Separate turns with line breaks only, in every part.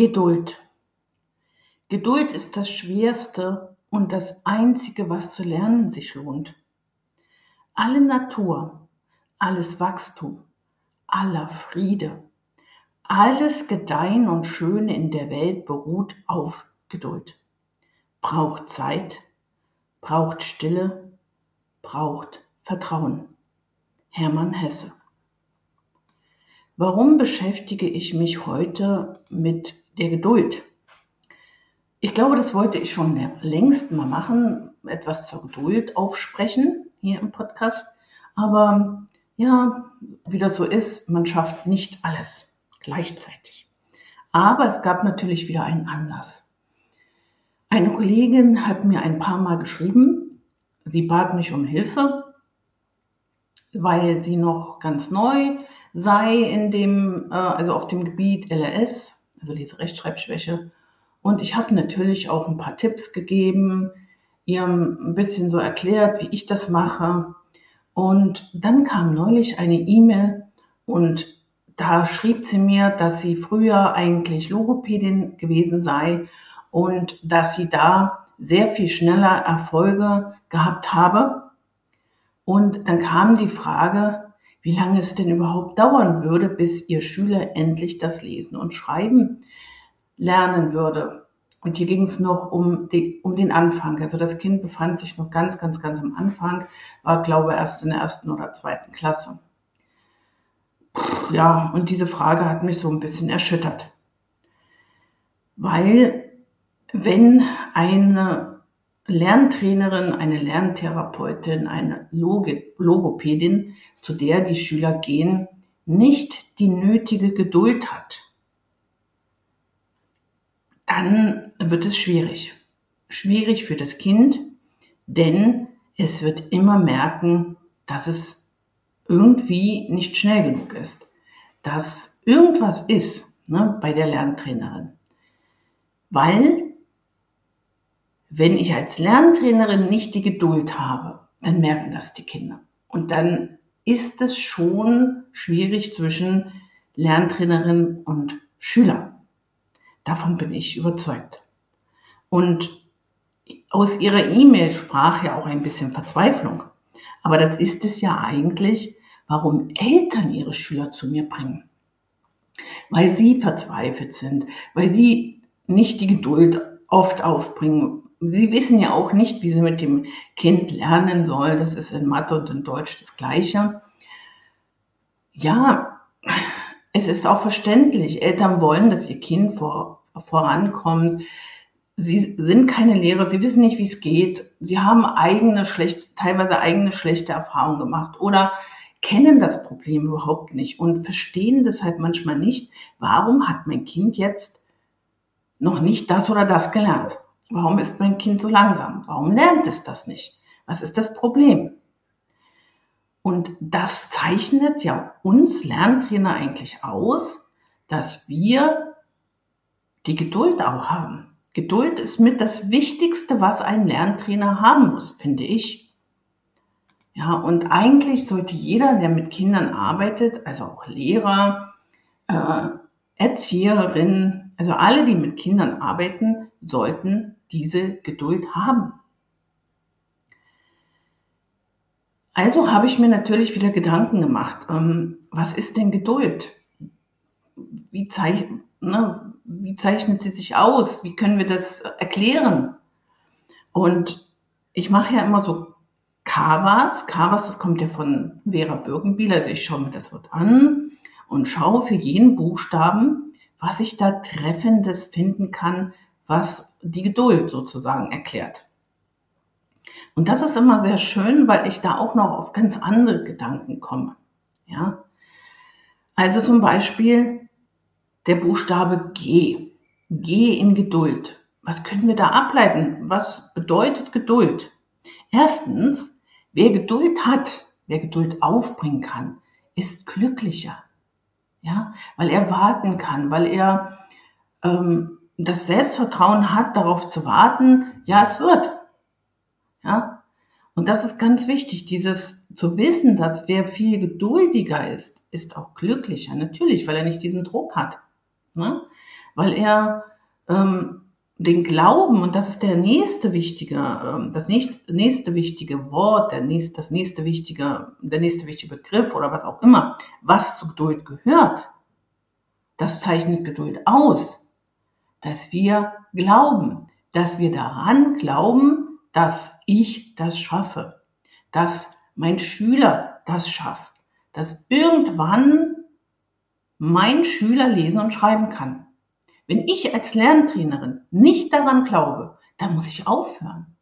Geduld. Geduld ist das Schwerste und das Einzige, was zu lernen sich lohnt. Alle Natur, alles Wachstum, aller Friede, alles Gedeihen und Schöne in der Welt beruht auf Geduld. Braucht Zeit, braucht Stille, braucht Vertrauen. Hermann Hesse. Warum beschäftige ich mich heute mit der Geduld? Ich glaube, das wollte ich schon längst mal machen, etwas zur Geduld aufsprechen hier im Podcast. Aber ja, wie das so ist, man schafft nicht alles gleichzeitig. Aber es gab natürlich wieder einen Anlass. Eine Kollegin hat mir ein paar Mal geschrieben, sie bat mich um Hilfe, weil sie noch ganz neu sei in dem, äh, also auf dem Gebiet LRS, also diese Rechtschreibschwäche. Und ich habe natürlich auch ein paar Tipps gegeben, ihr ein bisschen so erklärt, wie ich das mache. Und dann kam neulich eine E-Mail und da schrieb sie mir, dass sie früher eigentlich Logopädin gewesen sei und dass sie da sehr viel schneller Erfolge gehabt habe. Und dann kam die Frage, wie lange es denn überhaupt dauern würde, bis ihr Schüler endlich das Lesen und Schreiben lernen würde. Und hier ging es noch um, die, um den Anfang. Also das Kind befand sich noch ganz, ganz, ganz am Anfang, war, glaube ich, erst in der ersten oder zweiten Klasse. Ja, und diese Frage hat mich so ein bisschen erschüttert. Weil wenn eine Lerntrainerin, eine Lerntherapeutin, eine Logopädin, zu der die Schüler gehen, nicht die nötige Geduld hat, dann wird es schwierig. Schwierig für das Kind, denn es wird immer merken, dass es irgendwie nicht schnell genug ist, dass irgendwas ist ne, bei der Lerntrainerin. Weil wenn ich als Lerntrainerin nicht die Geduld habe, dann merken das die Kinder. Und dann ist es schon schwierig zwischen Lerntrainerin und Schüler. Davon bin ich überzeugt. Und aus ihrer E-Mail sprach ja auch ein bisschen Verzweiflung. Aber das ist es ja eigentlich, warum Eltern ihre Schüler zu mir bringen. Weil sie verzweifelt sind, weil sie nicht die Geduld oft aufbringen, Sie wissen ja auch nicht, wie Sie mit dem Kind lernen sollen. Das ist in Mathe und in Deutsch das Gleiche. Ja, es ist auch verständlich. Eltern wollen, dass ihr Kind vor, vorankommt. Sie sind keine Lehrer, sie wissen nicht, wie es geht. Sie haben eigene schlecht, teilweise eigene schlechte Erfahrungen gemacht oder kennen das Problem überhaupt nicht und verstehen deshalb manchmal nicht, warum hat mein Kind jetzt noch nicht das oder das gelernt. Warum ist mein Kind so langsam? Warum lernt es das nicht? Was ist das Problem? Und das zeichnet ja uns Lerntrainer eigentlich aus, dass wir die Geduld auch haben. Geduld ist mit das Wichtigste, was ein Lerntrainer haben muss, finde ich. Ja, und eigentlich sollte jeder, der mit Kindern arbeitet, also auch Lehrer, äh, Erzieherinnen, also alle, die mit Kindern arbeiten, sollten diese Geduld haben. Also habe ich mir natürlich wieder Gedanken gemacht, ähm, was ist denn Geduld? Wie, zeich, ne, wie zeichnet sie sich aus? Wie können wir das erklären? Und ich mache ja immer so Kawas. Kawas, das kommt ja von Vera Birkenbiel. Also ich schaue mir das Wort an und schaue für jeden Buchstaben, was ich da Treffendes finden kann, was die Geduld sozusagen erklärt. Und das ist immer sehr schön, weil ich da auch noch auf ganz andere Gedanken komme. Ja? Also zum Beispiel der Buchstabe G. G in Geduld. Was können wir da ableiten? Was bedeutet Geduld? Erstens, wer Geduld hat, wer Geduld aufbringen kann, ist glücklicher. Ja, weil er warten kann, weil er ähm, das Selbstvertrauen hat, darauf zu warten, ja, es wird. Ja? Und das ist ganz wichtig, dieses zu wissen, dass wer viel geduldiger ist, ist auch glücklicher. Natürlich, weil er nicht diesen Druck hat. Ne? weil er ähm, den Glauben, und das ist der nächste wichtige, ähm, das nächste, nächste wichtige Wort, der nächste, das nächste wichtige, der nächste wichtige Begriff oder was auch immer, was zu Geduld gehört, das zeichnet Geduld aus, dass wir glauben, dass wir daran glauben, dass ich das schaffe, dass mein Schüler das schafft, dass irgendwann mein Schüler lesen und schreiben kann. Wenn ich als Lerntrainerin nicht daran glaube, dann muss ich aufhören.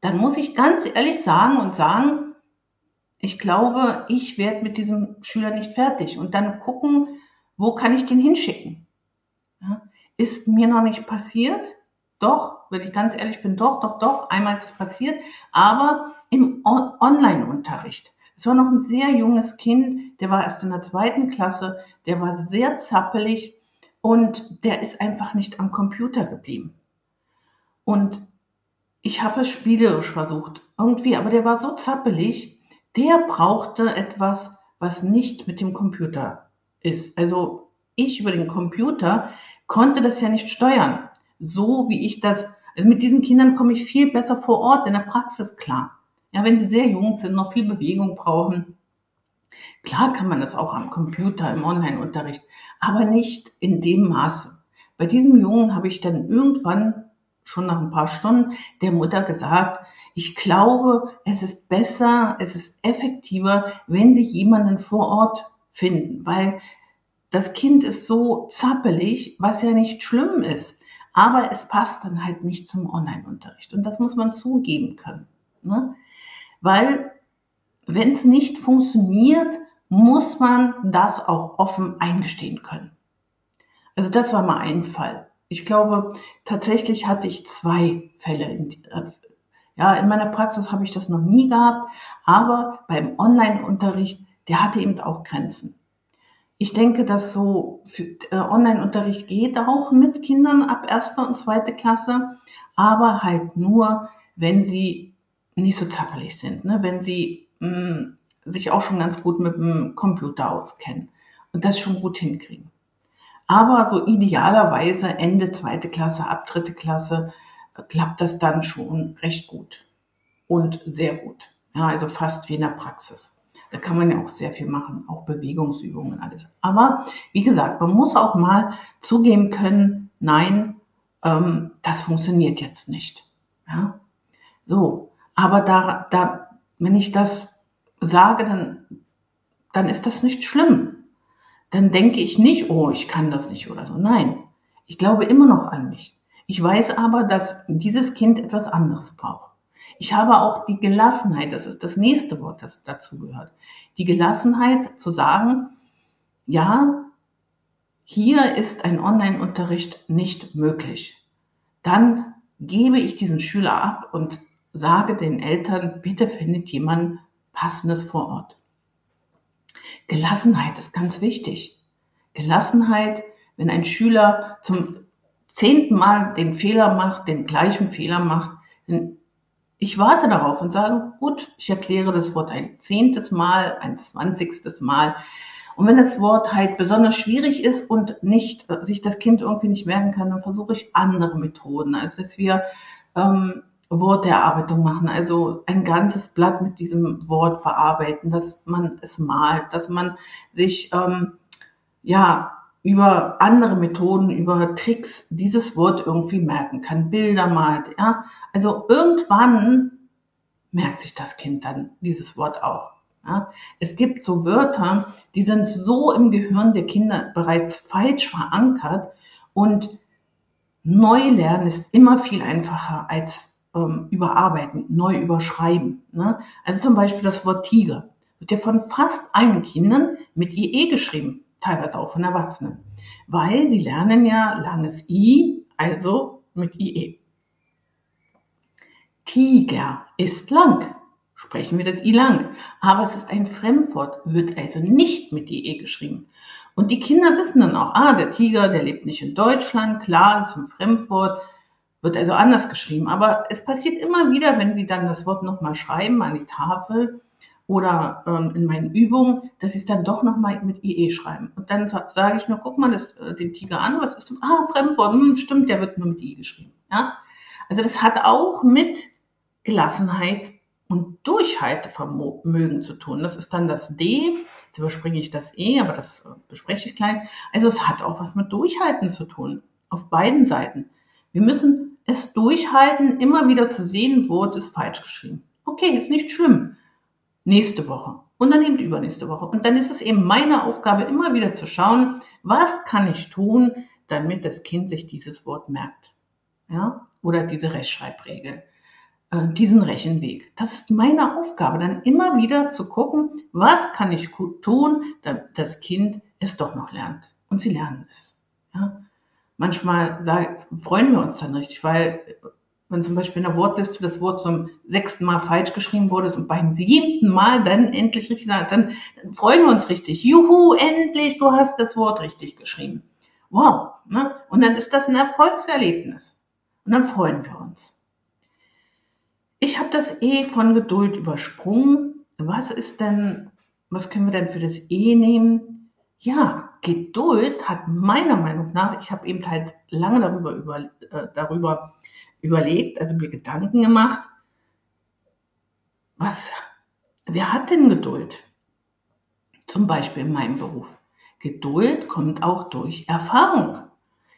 Dann muss ich ganz ehrlich sagen und sagen, ich glaube, ich werde mit diesem Schüler nicht fertig und dann gucken, wo kann ich den hinschicken. Ja, ist mir noch nicht passiert, doch, wenn ich ganz ehrlich bin, doch, doch, doch, einmal ist es passiert, aber im Online-Unterricht. Es war noch ein sehr junges Kind, der war erst in der zweiten Klasse, der war sehr zappelig und der ist einfach nicht am Computer geblieben. Und ich habe es spielerisch versucht, irgendwie, aber der war so zappelig, der brauchte etwas, was nicht mit dem Computer ist. Also ich über den Computer konnte das ja nicht steuern so, wie ich das, also mit diesen Kindern komme ich viel besser vor Ort in der Praxis klar. Ja, wenn sie sehr jung sind, noch viel Bewegung brauchen. Klar kann man das auch am Computer, im Online-Unterricht, aber nicht in dem Maße. Bei diesem Jungen habe ich dann irgendwann, schon nach ein paar Stunden, der Mutter gesagt, ich glaube, es ist besser, es ist effektiver, wenn Sie jemanden vor Ort finden, weil das Kind ist so zappelig, was ja nicht schlimm ist. Aber es passt dann halt nicht zum Online-Unterricht. Und das muss man zugeben können. Ne? Weil wenn es nicht funktioniert, muss man das auch offen eingestehen können. Also das war mal ein Fall. Ich glaube, tatsächlich hatte ich zwei Fälle. In, äh, ja, in meiner Praxis habe ich das noch nie gehabt, aber beim Online-Unterricht, der hatte eben auch Grenzen. Ich denke, dass so äh, Online-Unterricht geht auch mit Kindern ab erster und zweiter Klasse, aber halt nur, wenn sie nicht so zappelig sind, ne? wenn sie mh, mm, sich auch schon ganz gut mit dem Computer auskennen und das schon gut hinkriegen. Aber so idealerweise Ende zweite Klasse, ab dritte Klasse äh, klappt das dann schon recht gut und sehr gut. Ja, also fast wie in der Praxis. Da kann man ja auch sehr viel machen, auch Bewegungsübungen alles. Aber wie gesagt, man muss auch mal zugeben können, nein, ähm, das funktioniert jetzt nicht. Ja? So, aber da, da, wenn ich das sage, dann, dann ist das nicht schlimm. Dann denke ich nicht, oh, ich kann das nicht oder so. Nein, ich glaube immer noch an mich. Ich weiß aber, dass dieses Kind etwas anderes braucht. Ich habe auch die Gelassenheit, das ist das nächste Wort, das dazu gehört. Die Gelassenheit zu sagen, ja, hier ist ein Online-Unterricht nicht möglich. Dann gebe ich diesen Schüler ab und sage den Eltern, bitte findet jemand passendes vor Ort. Gelassenheit ist ganz wichtig. Gelassenheit, wenn ein Schüler zum zehnten Mal den Fehler macht, den gleichen Fehler macht, dann ich warte darauf und sage, gut, ich erkläre das Wort ein zehntes Mal, ein zwanzigstes Mal. Und wenn das Wort halt besonders schwierig ist und nicht äh, sich das Kind irgendwie nicht merken kann, dann versuche ich andere Methoden, also dass wir ähm, Worterarbeitung machen, also ein ganzes Blatt mit diesem Wort bearbeiten, dass man es malt, dass man sich ähm, ja über andere Methoden, über Tricks dieses Wort irgendwie merken kann, Bilder malt, ja. Also irgendwann merkt sich das Kind dann dieses Wort auch. Ja. Es gibt so Wörter, die sind so im Gehirn der Kinder bereits falsch verankert und neu lernen ist immer viel einfacher als ähm, überarbeiten, neu überschreiben. Ne? Also zum Beispiel das Wort Tiger wird ja von fast allen Kindern mit IE geschrieben teilweise auch von Erwachsenen, weil sie lernen ja langes I, also mit IE. Tiger ist lang. Sprechen wir das I lang. Aber es ist ein Fremdwort, wird also nicht mit IE geschrieben. Und die Kinder wissen dann auch, ah, der Tiger, der lebt nicht in Deutschland, klar, ist ein Fremdwort, wird also anders geschrieben. Aber es passiert immer wieder, wenn sie dann das Wort nochmal schreiben an die Tafel oder ähm, in meinen Übungen, dass sie es dann doch nochmal mit IE schreiben. Und dann sage ich nur, guck mal das, äh, den Tiger an, was ist du? Ah, Fremdwort, hm, stimmt, der wird nur mit I geschrieben. Ja? Also das hat auch mit Gelassenheit und Durchhaltevermögen zu tun. Das ist dann das D. Jetzt überspringe ich das E, aber das äh, bespreche ich gleich. Also es hat auch was mit Durchhalten zu tun. Auf beiden Seiten. Wir müssen es durchhalten, immer wieder zu sehen, Wort ist falsch geschrieben. Okay, ist nicht schlimm nächste Woche und dann eben übernächste Woche. Und dann ist es eben meine Aufgabe, immer wieder zu schauen, was kann ich tun, damit das Kind sich dieses Wort merkt. Ja? Oder diese Rechtschreibregel, äh, diesen Rechenweg. Das ist meine Aufgabe, dann immer wieder zu gucken, was kann ich tun, damit das Kind es doch noch lernt. Und sie lernen es. Ja? Manchmal freuen wir uns dann richtig, weil wenn zum Beispiel in der Wortliste das Wort zum sechsten Mal falsch geschrieben wurde und beim siebten Mal dann endlich richtig sagt, dann, dann freuen wir uns richtig. Juhu, endlich, du hast das Wort richtig geschrieben. Wow. Ne? Und dann ist das ein Erfolgserlebnis. Und dann freuen wir uns. Ich habe das E von Geduld übersprungen. Was ist denn, was können wir denn für das E nehmen? Ja, Geduld hat meiner Meinung nach, ich habe eben halt lange darüber, über, äh, darüber überlegt, also mir Gedanken gemacht, was, wer hat denn Geduld? Zum Beispiel in meinem Beruf. Geduld kommt auch durch Erfahrung.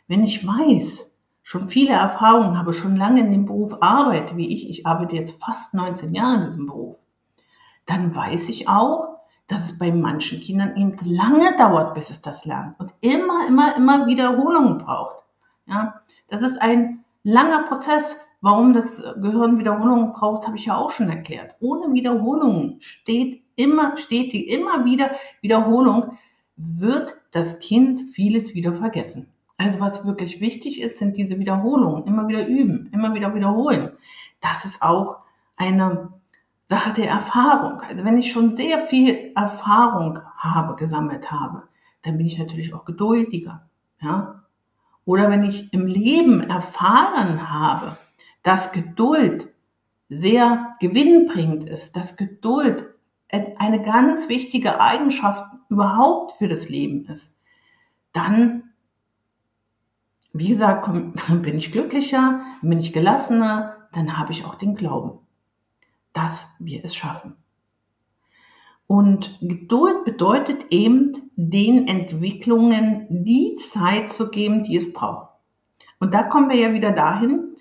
Wenn ich weiß, schon viele Erfahrungen habe, schon lange in dem Beruf arbeite, wie ich, ich arbeite jetzt fast 19 Jahre in diesem Beruf, dann weiß ich auch, dass es bei manchen Kindern eben lange dauert, bis es das lernt und immer, immer, immer Wiederholungen braucht. Ja, das ist ein langer Prozess. Warum das Gehirn Wiederholung braucht, habe ich ja auch schon erklärt. Ohne Wiederholung steht immer, steht die immer wieder Wiederholung, wird das Kind vieles wieder vergessen. Also was wirklich wichtig ist, sind diese Wiederholungen. Immer wieder üben, immer wieder wiederholen. Das ist auch eine Sache der Erfahrung. Also wenn ich schon sehr viel Erfahrung habe, gesammelt habe, dann bin ich natürlich auch geduldiger. Ja, oder wenn ich im Leben erfahren habe, dass Geduld sehr gewinnbringend ist, dass Geduld eine ganz wichtige Eigenschaft überhaupt für das Leben ist, dann, wie gesagt, bin ich glücklicher, bin ich gelassener, dann habe ich auch den Glauben, dass wir es schaffen. Und Geduld bedeutet eben, den Entwicklungen die Zeit zu geben, die es braucht. Und da kommen wir ja wieder dahin,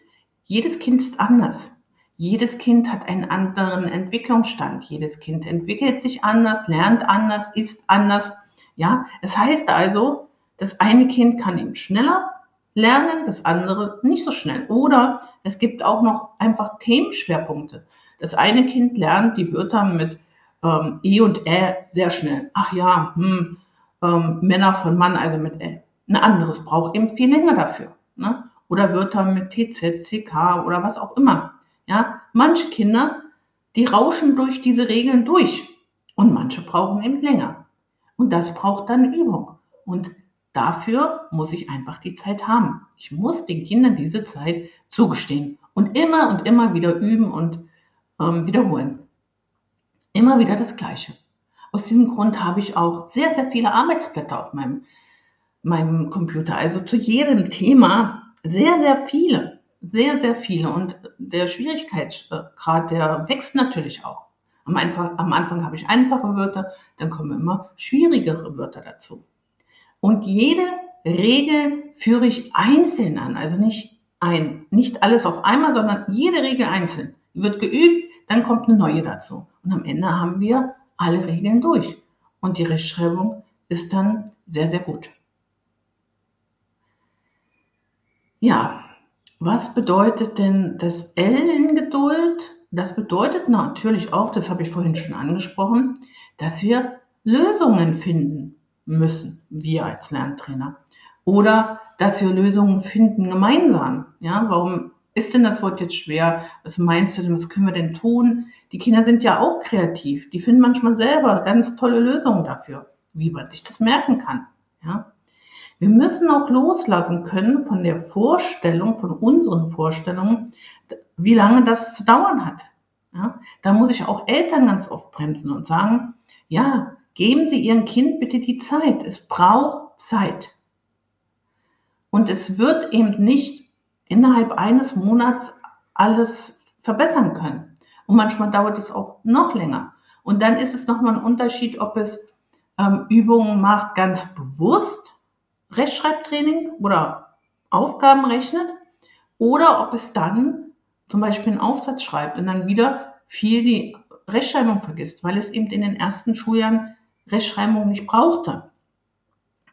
jedes Kind ist anders. Jedes Kind hat einen anderen Entwicklungsstand. Jedes Kind entwickelt sich anders, lernt anders, ist anders. Ja, es heißt also, das eine Kind kann eben schneller lernen, das andere nicht so schnell. Oder es gibt auch noch einfach Themenschwerpunkte. Das eine Kind lernt die Wörter mit ähm, E und Ä sehr schnell. Ach ja, hm, ähm, Männer von Mann, also mit Ä. Ein anderes braucht eben viel länger dafür. Ne? Oder Wörter mit TZ, CK oder was auch immer. Ja, manche Kinder, die rauschen durch diese Regeln durch und manche brauchen eben länger. Und das braucht dann Übung. Und dafür muss ich einfach die Zeit haben. Ich muss den Kindern diese Zeit zugestehen und immer und immer wieder üben und ähm, wiederholen. Immer wieder das Gleiche. Aus diesem Grund habe ich auch sehr, sehr viele Arbeitsblätter auf meinem, meinem Computer. Also zu jedem Thema sehr, sehr viele. Sehr, sehr viele. Und der Schwierigkeitsgrad, der wächst natürlich auch. Am Anfang, am Anfang habe ich einfache Wörter, dann kommen immer schwierigere Wörter dazu. Und jede Regel führe ich einzeln an, also nicht ein, nicht alles auf einmal, sondern jede Regel einzeln. Die wird geübt, dann kommt eine neue dazu. Und am Ende haben wir alle Regeln durch. Und die Rechtschreibung ist dann sehr, sehr gut. Ja, was bedeutet denn das L in Geduld? Das bedeutet natürlich auch, das habe ich vorhin schon angesprochen, dass wir Lösungen finden müssen, wir als Lerntrainer. Oder dass wir Lösungen finden gemeinsam. Ja, warum ist denn das Wort jetzt schwer? Was meinst du denn? Was können wir denn tun? Die Kinder sind ja auch kreativ. Die finden manchmal selber ganz tolle Lösungen dafür, wie man sich das merken kann. Ja? Wir müssen auch loslassen können von der Vorstellung, von unseren Vorstellungen, wie lange das zu dauern hat. Ja? Da muss ich auch Eltern ganz oft bremsen und sagen, ja, geben Sie Ihrem Kind bitte die Zeit. Es braucht Zeit. Und es wird eben nicht innerhalb eines Monats alles verbessern können. Und manchmal dauert es auch noch länger. Und dann ist es nochmal ein Unterschied, ob es ähm, Übungen macht, ganz bewusst Rechtschreibtraining oder Aufgaben rechnet, oder ob es dann zum Beispiel einen Aufsatz schreibt und dann wieder viel die Rechtschreibung vergisst, weil es eben in den ersten Schuljahren Rechtschreibung nicht brauchte.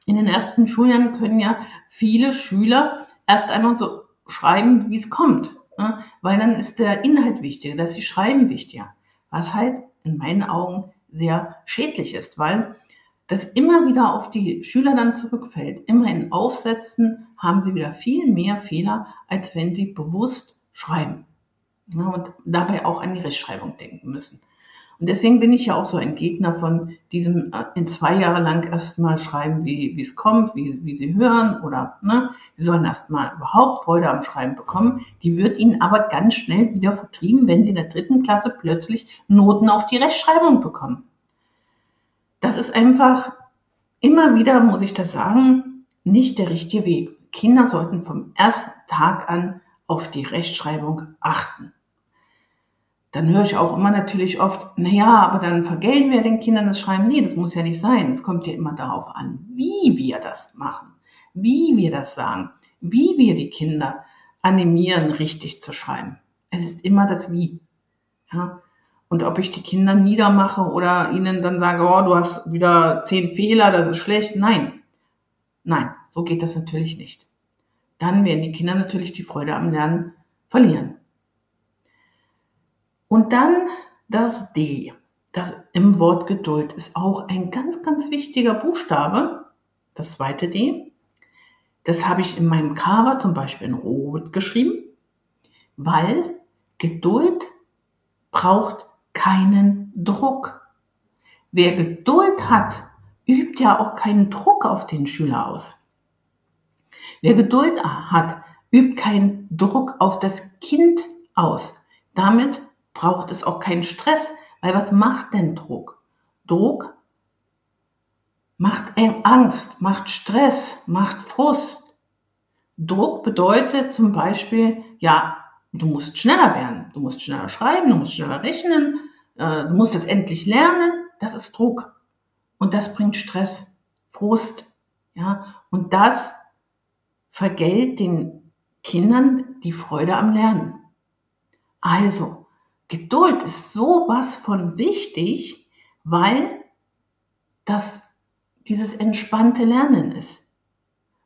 In den ersten Schuljahren können ja viele Schüler erst einmal so schreiben, wie es kommt, ne? weil dann ist der Inhalt wichtiger, dass sie schreiben wichtiger, was halt in meinen Augen sehr schädlich ist, weil das immer wieder auf die Schüler dann zurückfällt. Immer in Aufsätzen haben sie wieder viel mehr Fehler, als wenn sie bewusst schreiben und dabei auch an die Rechtschreibung denken müssen. Und deswegen bin ich ja auch so ein Gegner von diesem äh, in zwei Jahre lang erstmal schreiben, wie, es kommt, wie, wie sie hören oder ne, sie sollen erstmal überhaupt Freude am Schreiben bekommen. Die wird ihnen aber ganz schnell wieder vertrieben, wenn sie in der dritten Klasse plötzlich Noten auf die Rechtschreibung bekommen. Das ist einfach immer wieder, muss ich das sagen, nicht der richtige Weg. Kinder sollten vom ersten Tag an auf die Rechtschreibung achten dann höre ich auch immer natürlich oft, naja, aber dann vergelten wir den Kindern das Schreiben. Nee, das muss ja nicht sein. Es kommt ja immer darauf an, wie wir das machen, wie wir das sagen, wie wir die Kinder animieren, richtig zu schreiben. Es ist immer das Wie. Ja? Und ob ich die Kinder niedermache oder ihnen dann sage, oh, du hast wieder zehn Fehler, das ist schlecht. Nein. Nein, so geht das natürlich nicht. Dann werden die Kinder natürlich die Freude am Lernen verlieren. Und dann das D. Das im Wort Geduld ist auch ein ganz, ganz wichtiger Buchstabe. Das zweite D. Das habe ich in meinem Cover zum Beispiel in Rot geschrieben, weil Geduld braucht keinen Druck. Wer Geduld hat, übt ja auch keinen Druck auf den Schüler aus. Wer Geduld hat, übt keinen Druck auf das Kind aus. Damit braucht es auch keinen Stress, weil was macht denn Druck? Druck macht Angst, macht Stress, macht Frust. Druck bedeutet zum Beispiel, ja, du musst schneller werden, du musst schneller schreiben, du musst schneller rechnen, äh, du musst es endlich lernen. Das ist Druck. Und das bringt Stress, Frust, ja, und das vergällt den Kindern die Freude am Lernen. Also, Geduld ist sowas von wichtig, weil das dieses entspannte Lernen ist.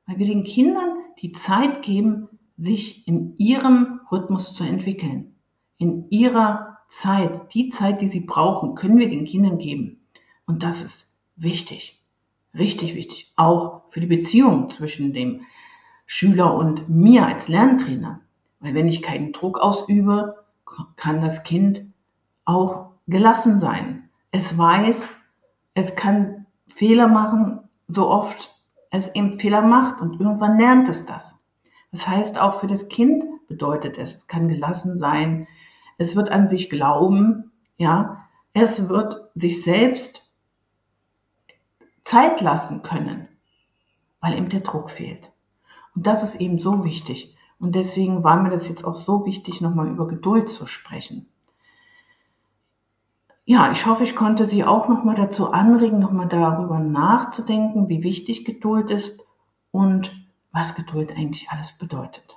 Weil wir den Kindern die Zeit geben, sich in ihrem Rhythmus zu entwickeln. In ihrer Zeit, die Zeit, die sie brauchen, können wir den Kindern geben. Und das ist wichtig. Richtig wichtig. Auch für die Beziehung zwischen dem Schüler und mir als Lerntrainer. Weil wenn ich keinen Druck ausübe, kann das Kind auch gelassen sein. Es weiß, es kann Fehler machen, so oft es eben Fehler macht und irgendwann lernt es das. Das heißt, auch für das Kind bedeutet es, es kann gelassen sein, es wird an sich glauben, ja, es wird sich selbst Zeit lassen können, weil ihm der Druck fehlt. Und das ist eben so wichtig. Und deswegen war mir das jetzt auch so wichtig, nochmal über Geduld zu sprechen. Ja, ich hoffe, ich konnte Sie auch nochmal dazu anregen, nochmal darüber nachzudenken, wie wichtig Geduld ist und was Geduld eigentlich alles bedeutet.